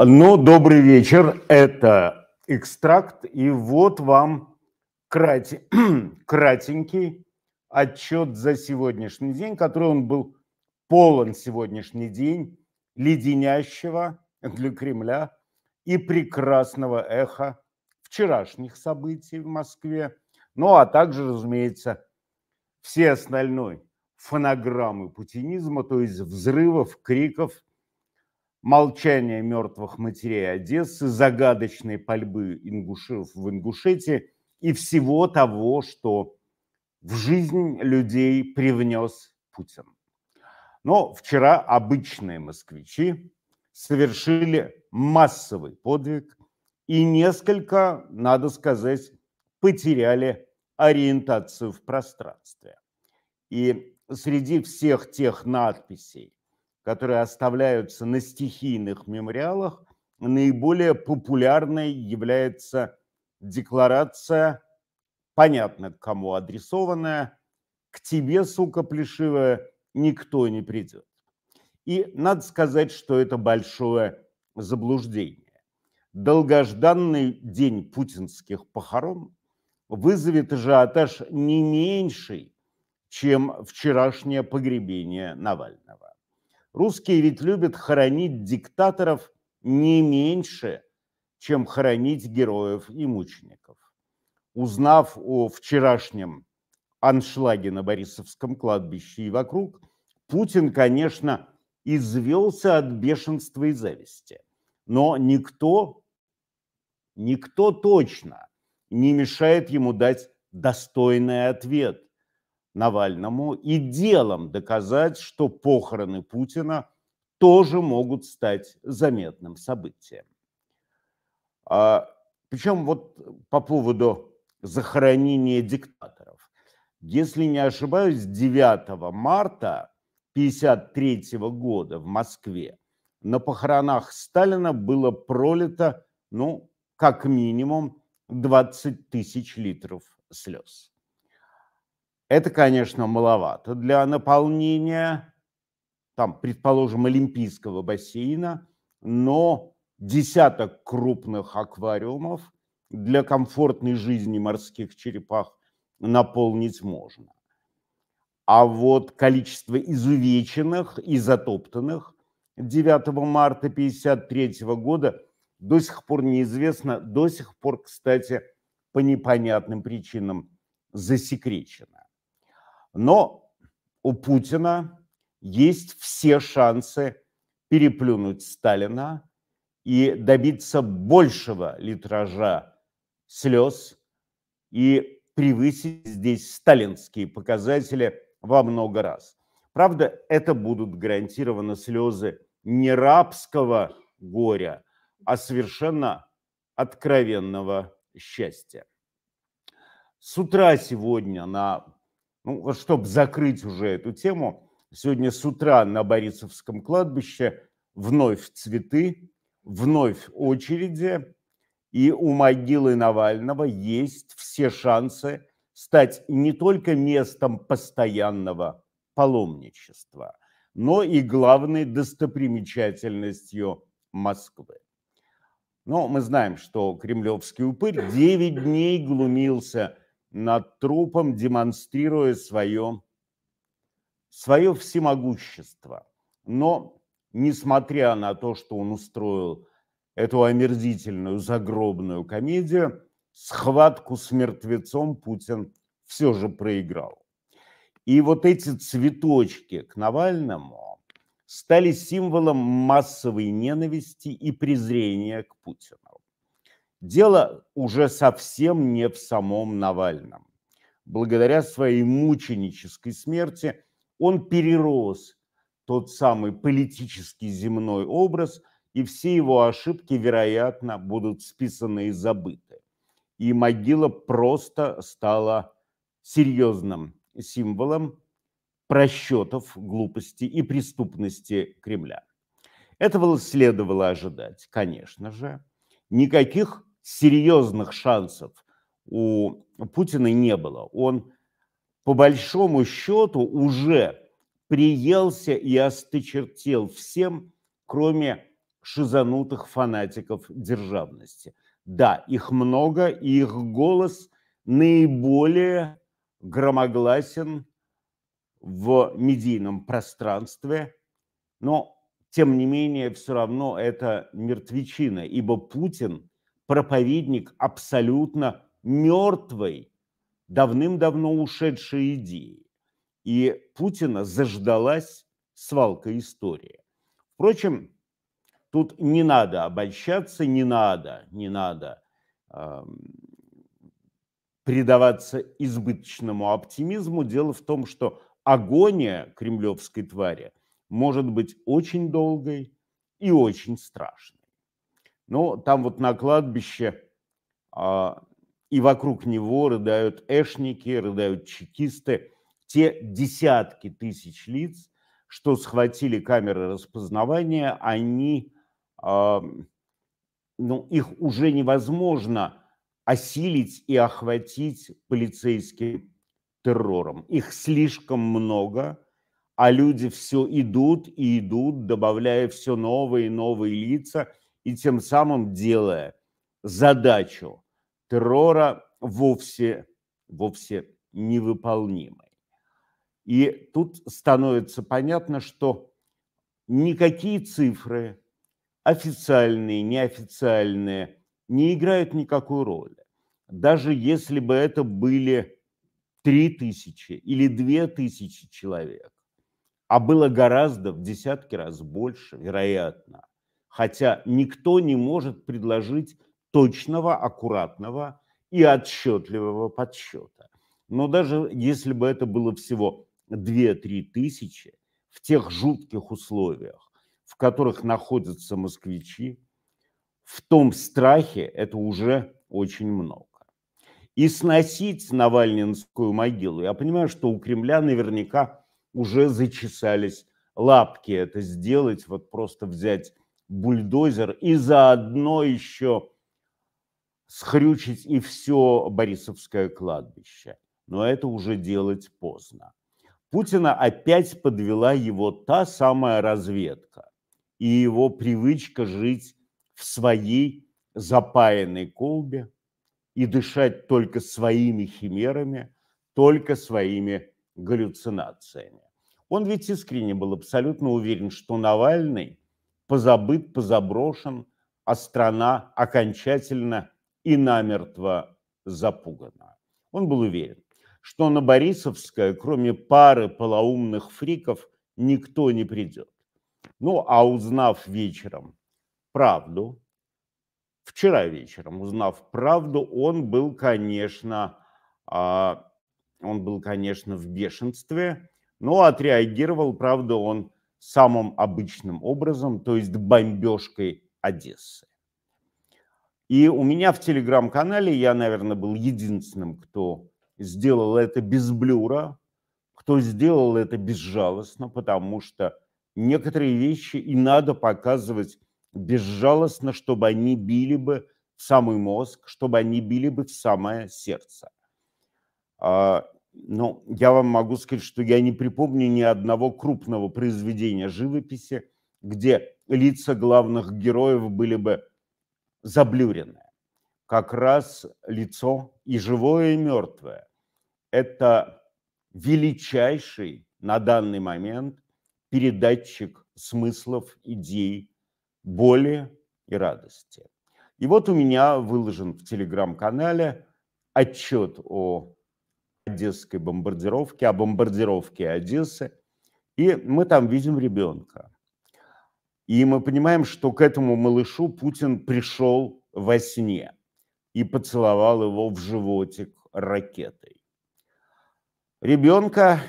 Ну, добрый вечер. Это экстракт. И вот вам крати... кратенький отчет за сегодняшний день, который он был полон сегодняшний день леденящего для Кремля и прекрасного эха вчерашних событий в Москве, ну а также, разумеется, все остальной фонограммы путинизма, то есть взрывов, криков – молчание мертвых матерей Одессы, загадочной пальбы ингушев в Ингушетии и всего того, что в жизнь людей привнес Путин. Но вчера обычные москвичи совершили массовый подвиг и несколько, надо сказать, потеряли ориентацию в пространстве. И среди всех тех надписей, которые оставляются на стихийных мемориалах, наиболее популярной является декларация, понятно кому адресованная, к тебе, сука плешивая, никто не придет. И надо сказать, что это большое заблуждение. Долгожданный день путинских похорон вызовет ажиотаж не меньший, чем вчерашнее погребение Навального. Русские ведь любят хоронить диктаторов не меньше, чем хоронить героев и мучеников. Узнав о вчерашнем аншлаге на Борисовском кладбище и вокруг, Путин, конечно, извелся от бешенства и зависти. Но никто, никто точно не мешает ему дать достойный ответ Навальному и делом доказать, что похороны Путина тоже могут стать заметным событием. А, причем вот по поводу захоронения диктаторов. Если не ошибаюсь, 9 марта 1953 года в Москве на похоронах Сталина было пролито, ну, как минимум 20 тысяч литров слез. Это, конечно, маловато для наполнения, там, предположим, олимпийского бассейна, но десяток крупных аквариумов для комфортной жизни морских черепах наполнить можно. А вот количество изувеченных и затоптанных 9 марта 1953 года до сих пор неизвестно, до сих пор, кстати, по непонятным причинам засекречено. Но у Путина есть все шансы переплюнуть Сталина и добиться большего литража слез и превысить здесь сталинские показатели во много раз. Правда, это будут гарантированно слезы не рабского горя, а совершенно откровенного счастья. С утра сегодня на ну, вот чтобы закрыть уже эту тему, сегодня с утра на Борисовском кладбище вновь цветы, вновь очереди, и у могилы Навального есть все шансы стать не только местом постоянного паломничества, но и главной достопримечательностью Москвы. Но мы знаем, что кремлевский упырь 9 дней глумился – над трупом, демонстрируя свое, свое всемогущество. Но, несмотря на то, что он устроил эту омерзительную загробную комедию, схватку с мертвецом Путин все же проиграл. И вот эти цветочки к Навальному стали символом массовой ненависти и презрения к Путину. Дело уже совсем не в самом Навальном. Благодаря своей мученической смерти он перерос тот самый политический земной образ, и все его ошибки, вероятно, будут списаны и забыты. И могила просто стала серьезным символом просчетов, глупости и преступности Кремля. Этого следовало ожидать, конечно же. Никаких серьезных шансов у Путина не было. Он по большому счету уже приелся и осточертел всем, кроме шизанутых фанатиков державности. Да, их много, и их голос наиболее громогласен в медийном пространстве, но тем не менее все равно это мертвечина, ибо Путин проповедник абсолютно мертвой, давным-давно ушедшей идеи. И Путина заждалась свалка истории. Впрочем, тут не надо обольщаться, не надо, не надо э, предаваться избыточному оптимизму. Дело в том, что агония кремлевской твари может быть очень долгой и очень страшной. Но там вот на кладбище а, и вокруг него рыдают эшники, рыдают чекисты, те десятки тысяч лиц, что схватили камеры распознавания, они, а, ну, их уже невозможно осилить и охватить полицейским террором. Их слишком много, а люди все идут и идут, добавляя все новые и новые лица, и тем самым делая задачу террора вовсе, вовсе невыполнимой. И тут становится понятно, что никакие цифры, официальные, неофициальные, не играют никакой роли. Даже если бы это были три тысячи или две тысячи человек, а было гораздо в десятки раз больше, вероятно. Хотя никто не может предложить точного, аккуратного и отчетливого подсчета. Но даже если бы это было всего 2-3 тысячи в тех жутких условиях, в которых находятся москвичи, в том страхе это уже очень много. И сносить Навальнинскую могилу, я понимаю, что у Кремля наверняка уже зачесались лапки это сделать, вот просто взять бульдозер и заодно еще схрючить и все Борисовское кладбище. Но это уже делать поздно. Путина опять подвела его та самая разведка и его привычка жить в своей запаянной колбе и дышать только своими химерами, только своими галлюцинациями. Он ведь искренне был абсолютно уверен, что Навальный позабыт, позаброшен, а страна окончательно и намертво запугана. Он был уверен, что на Борисовское, кроме пары полоумных фриков, никто не придет. Ну, а узнав вечером правду, вчера вечером узнав правду, он был, конечно, а, он был, конечно, в бешенстве, но отреагировал, правда, он самым обычным образом, то есть бомбежкой Одессы. И у меня в телеграм-канале я, наверное, был единственным, кто сделал это без блюра, кто сделал это безжалостно, потому что некоторые вещи и надо показывать безжалостно, чтобы они били бы в самый мозг, чтобы они били бы в самое сердце. Ну, я вам могу сказать, что я не припомню ни одного крупного произведения живописи, где лица главных героев были бы заблюрены. Как раз лицо и живое, и мертвое – это величайший на данный момент передатчик смыслов, идей, боли и радости. И вот у меня выложен в телеграм-канале отчет о одесской бомбардировки, о бомбардировке Одессы. И мы там видим ребенка. И мы понимаем, что к этому малышу Путин пришел во сне и поцеловал его в животик ракетой. Ребенка,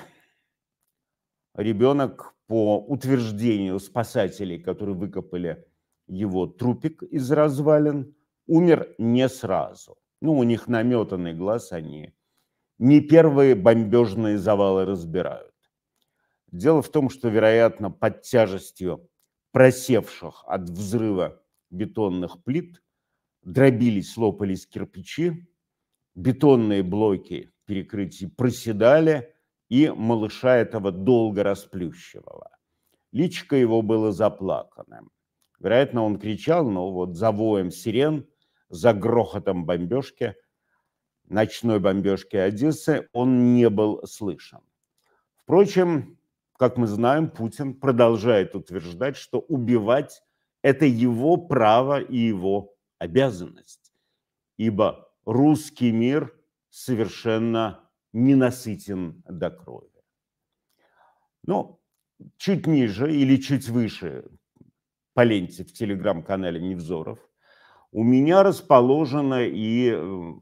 ребенок по утверждению спасателей, которые выкопали его трупик из развалин, умер не сразу. Ну, у них наметанный глаз, они не первые бомбежные завалы разбирают. Дело в том, что, вероятно, под тяжестью просевших от взрыва бетонных плит дробились, лопались кирпичи, бетонные блоки перекрытий проседали, и малыша этого долго расплющивало. Личко его было заплаканным. Вероятно, он кричал, но вот за воем сирен, за грохотом бомбежки, ночной бомбежки Одессы он не был слышен. Впрочем, как мы знаем, Путин продолжает утверждать, что убивать – это его право и его обязанность, ибо русский мир совершенно ненасытен до крови. Но чуть ниже или чуть выше по ленте в телеграм-канале Невзоров у меня расположено и, э,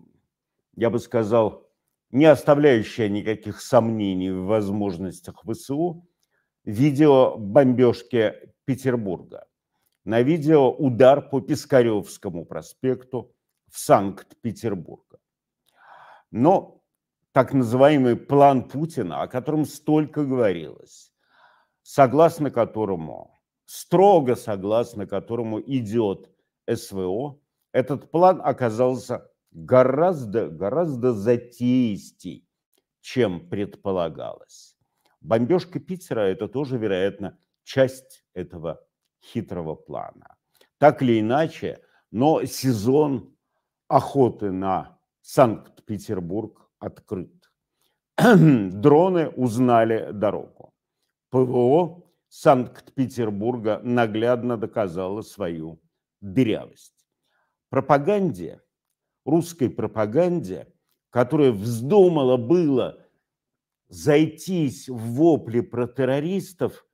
я бы сказал, не оставляющее никаких сомнений в возможностях ВСУ, видео бомбежки Петербурга. На видео удар по Пискаревскому проспекту в Санкт-Петербурге. Но так называемый план Путина, о котором столько говорилось, согласно которому, строго согласно которому идет СВО, этот план оказался гораздо, гораздо затеистей, чем предполагалось. Бомбежка Питера – это тоже, вероятно, часть этого хитрого плана. Так или иначе, но сезон охоты на Санкт-Петербург открыт. Дроны узнали дорогу. ПВО Санкт-Петербурга наглядно доказало свою дырявость. Пропаганде, русской пропаганде, которая вздумала было зайтись в вопли про террористов,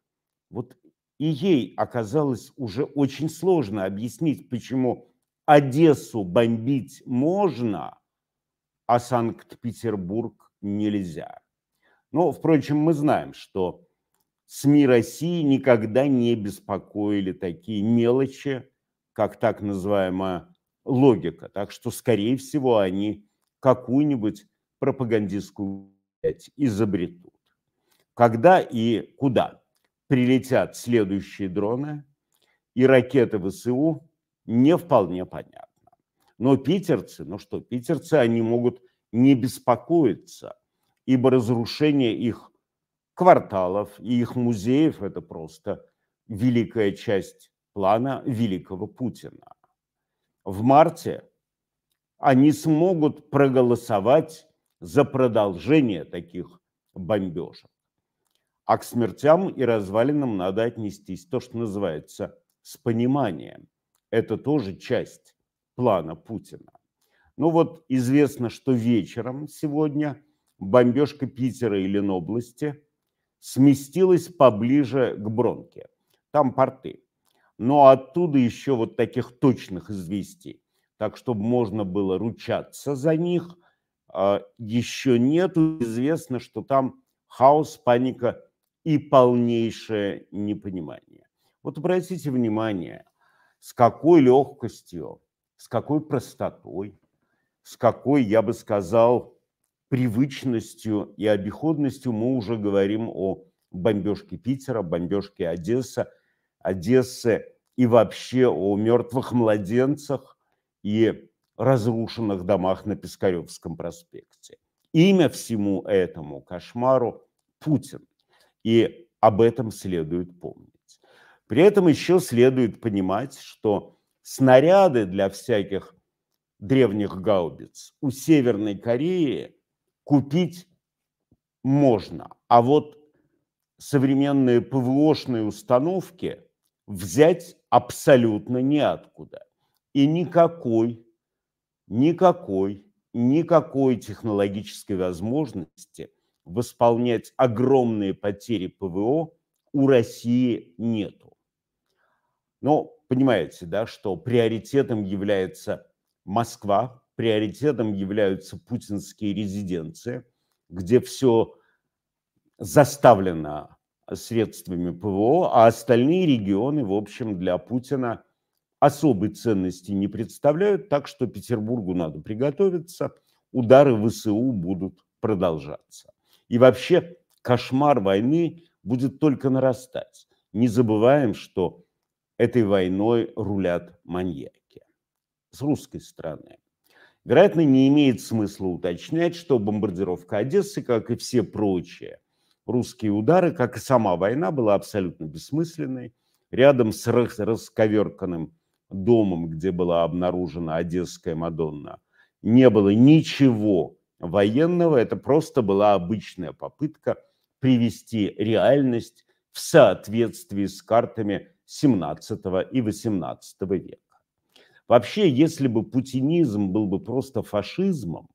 вот и ей оказалось уже очень сложно объяснить, почему Одессу бомбить можно, а Санкт-Петербург нельзя. Но, впрочем, мы знаем, что СМИ России никогда не беспокоили такие мелочи, как так называемая логика. Так что, скорее всего, они какую-нибудь пропагандистскую изобретут. Когда и куда прилетят следующие дроны и ракеты ВСУ, не вполне понятно. Но питерцы, ну что, питерцы, они могут не беспокоиться, ибо разрушение их кварталов и их музеев – это просто великая часть плана великого Путина. В марте они смогут проголосовать за продолжение таких бомбежек. А к смертям и развалинам надо отнестись то, что называется с пониманием. Это тоже часть плана Путина. Ну вот известно, что вечером сегодня бомбежка Питера и Ленобласти сместилась поближе к Бронке. Там порты. Но оттуда еще вот таких точных известий, так чтобы можно было ручаться за них, а, еще нет. Известно, что там хаос, паника и полнейшее непонимание. Вот обратите внимание, с какой легкостью, с какой простотой, с какой, я бы сказал, привычностью и обиходностью мы уже говорим о бомбежке Питера, бомбежке Одессы, Одессы и вообще о мертвых младенцах и разрушенных домах на Пискаревском проспекте. Имя всему этому кошмару – Путин. И об этом следует помнить. При этом еще следует понимать, что снаряды для всяких древних гаубиц у Северной Кореи купить можно, а вот современные ПВОшные установки взять абсолютно неоткуда. И никакой, никакой, никакой технологической возможности восполнять огромные потери ПВО у России нету. Но понимаете, да, что приоритетом является Москва, приоритетом являются путинские резиденции, где все заставлено средствами ПВО, а остальные регионы, в общем, для Путина особой ценности не представляют, так что Петербургу надо приготовиться, удары ВСУ будут продолжаться. И вообще кошмар войны будет только нарастать. Не забываем, что этой войной рулят маньяки с русской стороны. Вероятно, не имеет смысла уточнять, что бомбардировка Одессы, как и все прочие русские удары, как и сама война, была абсолютно бессмысленной. рядом с расковерканным домом, где была обнаружена Одесская Мадонна, не было ничего военного, это просто была обычная попытка привести реальность в соответствии с картами 17 и 18 века. Вообще, если бы путинизм был бы просто фашизмом,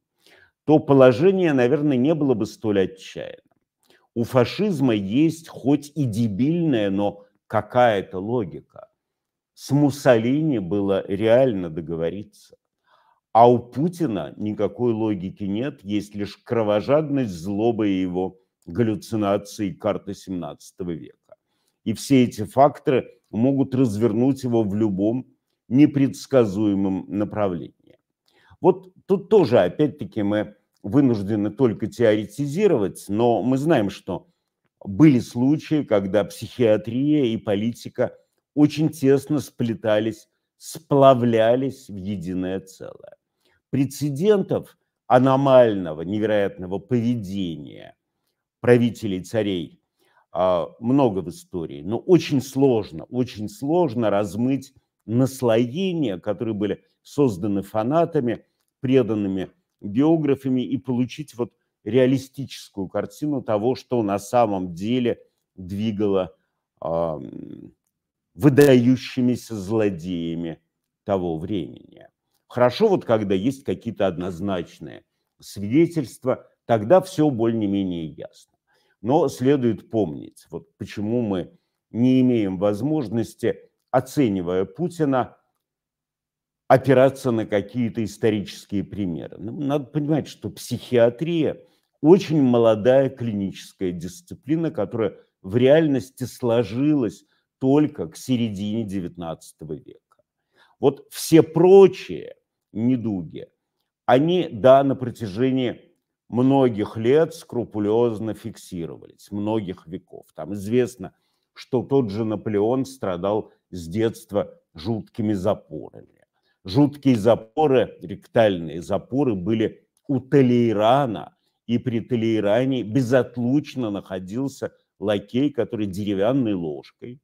то положение, наверное, не было бы столь отчаянным. У фашизма есть хоть и дебильная, но какая-то логика. С Муссолини было реально договориться. А у Путина никакой логики нет, есть лишь кровожадность, злоба и его галлюцинации карты 17 века. И все эти факторы могут развернуть его в любом непредсказуемом направлении. Вот тут тоже, опять-таки, мы вынуждены только теоретизировать, но мы знаем, что были случаи, когда психиатрия и политика очень тесно сплетались, сплавлялись в единое целое. Прецедентов аномального, невероятного поведения правителей царей а, много в истории, но очень сложно, очень сложно размыть наслоения, которые были созданы фанатами, преданными биографами, и получить вот реалистическую картину того, что на самом деле двигало э, выдающимися злодеями того времени. Хорошо вот, когда есть какие-то однозначные свидетельства, тогда все более-менее ясно. Но следует помнить, вот почему мы не имеем возможности, оценивая Путина, опираться на какие-то исторические примеры. Ну, надо понимать, что психиатрия очень молодая клиническая дисциплина, которая в реальности сложилась только к середине XIX века. Вот все прочие недуги, они, да, на протяжении многих лет скрупулезно фиксировались, многих веков. Там известно, что тот же Наполеон страдал с детства жуткими запорами. Жуткие запоры, ректальные запоры были у Толейрана, и при Толейране безотлучно находился лакей, который деревянной ложкой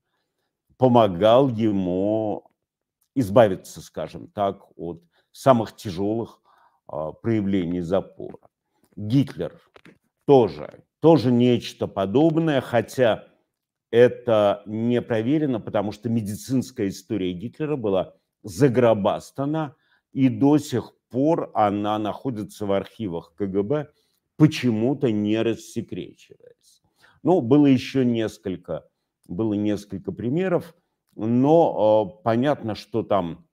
помогал ему избавиться, скажем так, от самых тяжелых а, проявлений запора. Гитлер тоже, тоже нечто подобное, хотя это не проверено, потому что медицинская история Гитлера была загробастана, и до сих пор она находится в архивах КГБ, почему-то не рассекречиваясь. Ну, было еще несколько, было несколько примеров, но э, понятно, что там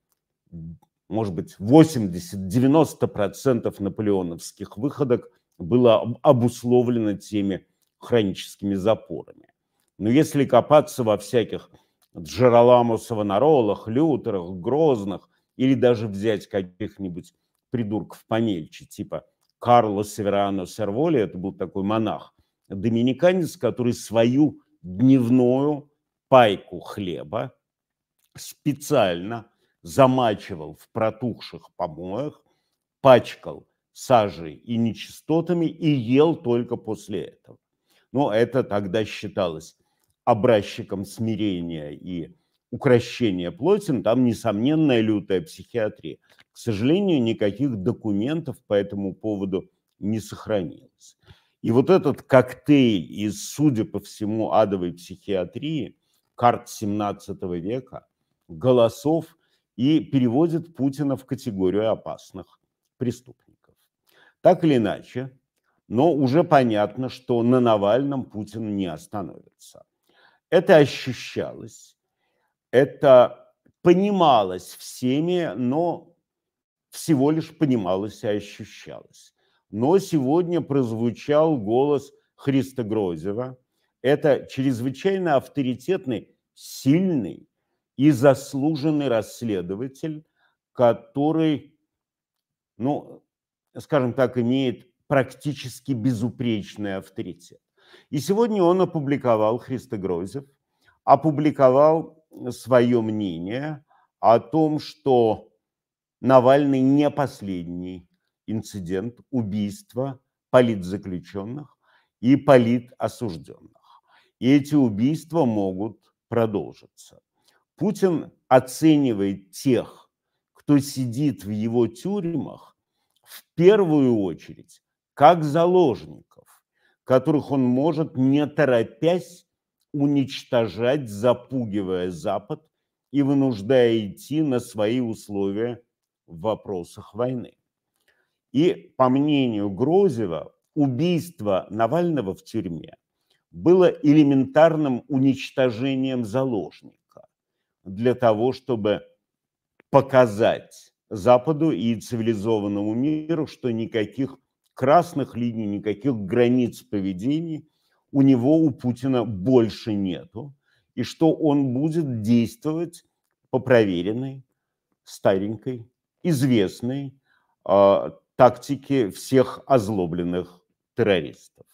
может быть, 80-90% наполеоновских выходок было обусловлено теми хроническими запорами. Но если копаться во всяких Джероламу Лютерах, Грозных, или даже взять каких-нибудь придурков помельче, типа Карло Северано Серволи, это был такой монах, доминиканец, который свою дневную пайку хлеба специально замачивал в протухших помоях, пачкал сажей и нечистотами и ел только после этого. Но это тогда считалось образчиком смирения и укращения плоти, там несомненная лютая психиатрия. К сожалению, никаких документов по этому поводу не сохранилось. И вот этот коктейль из, судя по всему, адовой психиатрии, карт 17 века, голосов и переводит Путина в категорию опасных преступников. Так или иначе, но уже понятно, что на Навальном Путин не остановится. Это ощущалось, это понималось всеми, но всего лишь понималось и ощущалось. Но сегодня прозвучал голос Христа Грозева. Это чрезвычайно авторитетный, сильный, и заслуженный расследователь, который, ну, скажем так, имеет практически безупречный авторитет. И сегодня он опубликовал, Христогрозев, опубликовал свое мнение о том, что Навальный не последний инцидент убийства политзаключенных и политосужденных. И эти убийства могут продолжиться. Путин оценивает тех, кто сидит в его тюрьмах, в первую очередь, как заложников, которых он может, не торопясь, уничтожать, запугивая Запад и вынуждая идти на свои условия в вопросах войны. И, по мнению Грозева, убийство Навального в тюрьме было элементарным уничтожением заложника для того, чтобы показать Западу и цивилизованному миру, что никаких красных линий, никаких границ поведения у него, у Путина больше нету, и что он будет действовать по проверенной, старенькой, известной э, тактике всех озлобленных террористов.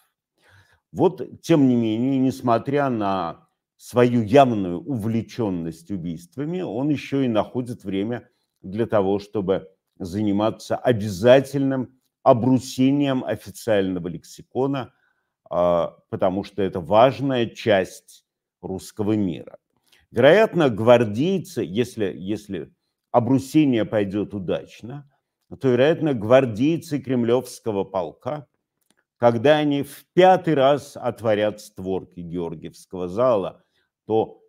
Вот, тем не менее, несмотря на свою явную увлеченность убийствами, он еще и находит время для того, чтобы заниматься обязательным обрусением официального лексикона, а, потому что это важная часть русского мира. Вероятно, гвардейцы, если, если обрусение пойдет удачно, то, вероятно, гвардейцы кремлевского полка – когда они в пятый раз отворят створки Георгиевского зала, то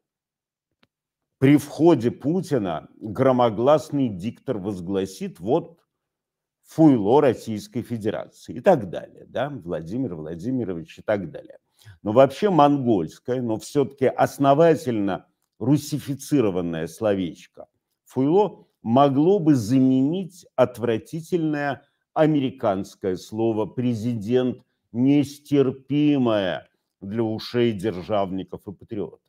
при входе Путина громогласный диктор возгласит вот фуйло Российской Федерации и так далее, да, Владимир Владимирович и так далее. Но вообще монгольское, но все-таки основательно русифицированное словечко фуйло могло бы заменить отвратительное американское слово «президент» нестерпимое для ушей державников и патриотов.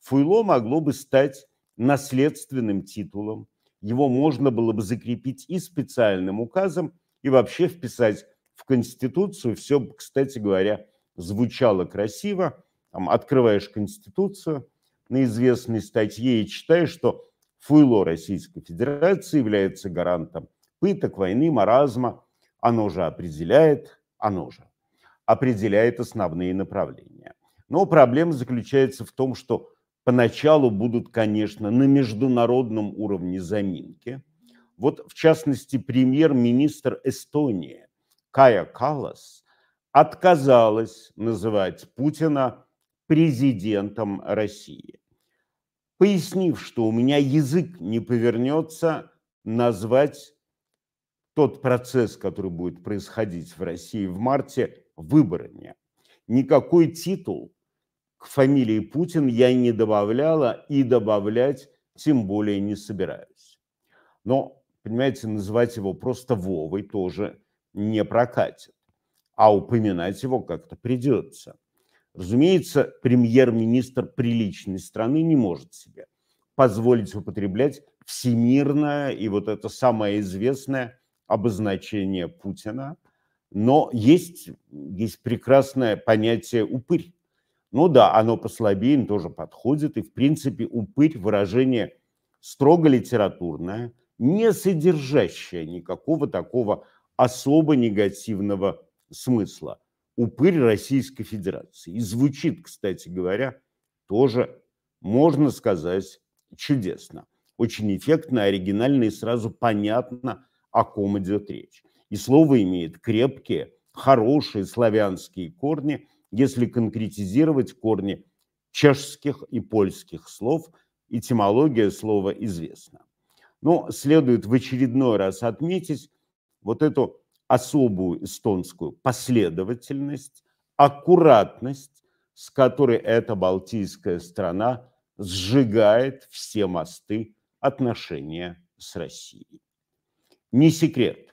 Фуйло могло бы стать наследственным титулом, его можно было бы закрепить и специальным указом, и вообще вписать в Конституцию. Все, кстати говоря, звучало красиво. Там, открываешь Конституцию на известной статье и читаешь, что фуйло Российской Федерации является гарантом пыток, войны, маразма, оно же определяет, оно же определяет основные направления. Но проблема заключается в том, что поначалу будут, конечно, на международном уровне заминки. Вот, в частности, премьер-министр Эстонии Кая Калас отказалась называть Путина президентом России, пояснив, что у меня язык не повернется назвать тот процесс, который будет происходить в России в марте, выборами. Никакой титул к фамилии Путин я не добавляла и добавлять тем более не собираюсь. Но, понимаете, называть его просто Вовой тоже не прокатит, а упоминать его как-то придется. Разумеется, премьер-министр приличной страны не может себе позволить употреблять всемирное и вот это самое известное обозначение Путина, но есть, есть прекрасное понятие «упырь». Ну да, оно послабее, им тоже подходит, и в принципе упырь – выражение строго литературное, не содержащее никакого такого особо негативного смысла. Упырь Российской Федерации. И звучит, кстати говоря, тоже, можно сказать, чудесно. Очень эффектно, оригинально и сразу понятно, о ком идет речь. И слово имеет крепкие, хорошие славянские корни, если конкретизировать корни чешских и польских слов, этимология слова известна. Но следует в очередной раз отметить вот эту особую эстонскую последовательность, аккуратность, с которой эта балтийская страна сжигает все мосты отношения с Россией. Не секрет,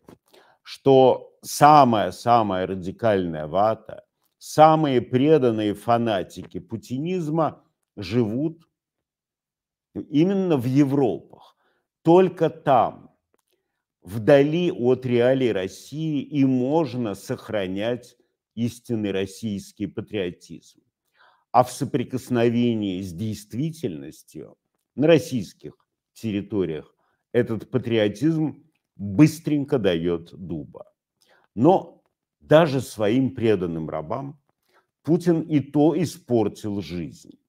что самая-самая радикальная вата, самые преданные фанатики путинизма живут именно в Европах. Только там, вдали от реалий России, и можно сохранять истинный российский патриотизм. А в соприкосновении с действительностью на российских территориях этот патриотизм быстренько дает дуба. Но даже своим преданным рабам Путин и то испортил жизнь.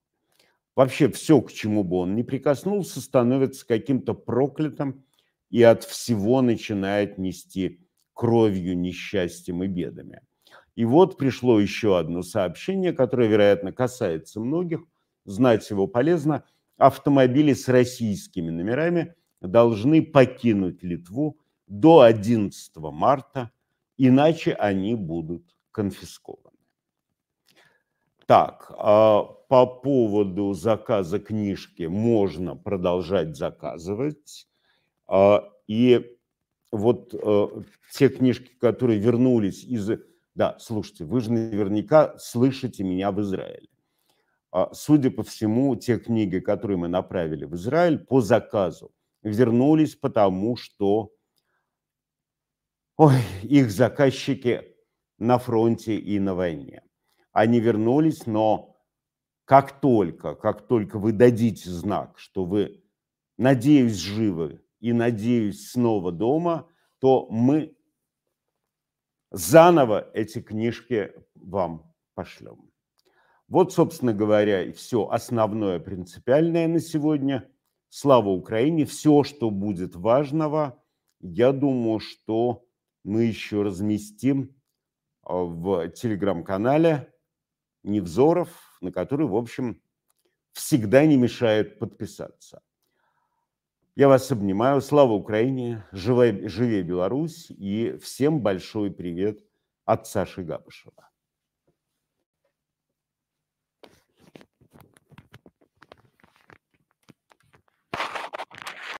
вообще все, к чему бы он ни прикоснулся, становится каким-то проклятым и от всего начинает нести кровью, несчастьем и бедами. И вот пришло еще одно сообщение, которое, вероятно, касается многих. Знать его полезно. Автомобили с российскими номерами должны покинуть Литву до 11 марта, иначе они будут конфискованы. Так, а по поводу заказа книжки можно продолжать заказывать. А, и вот э, те книжки, которые вернулись из да, слушайте, вы же наверняка слышите меня в Израиле. А, судя по всему, те книги, которые мы направили в Израиль по заказу, вернулись потому, что ой, их заказчики на фронте и на войне. Они вернулись, но как только, как только вы дадите знак, что вы, надеюсь, живы и надеюсь, снова дома, то мы заново эти книжки вам пошлем. Вот, собственно говоря, и все основное принципиальное на сегодня. Слава Украине! Все, что будет важного, я думаю, что мы еще разместим а, в телеграм-канале Невзоров, на который, в общем, всегда не мешает подписаться. Я вас обнимаю. Слава Украине! Живе, живе Беларусь! И всем большой привет от Саши Габышева.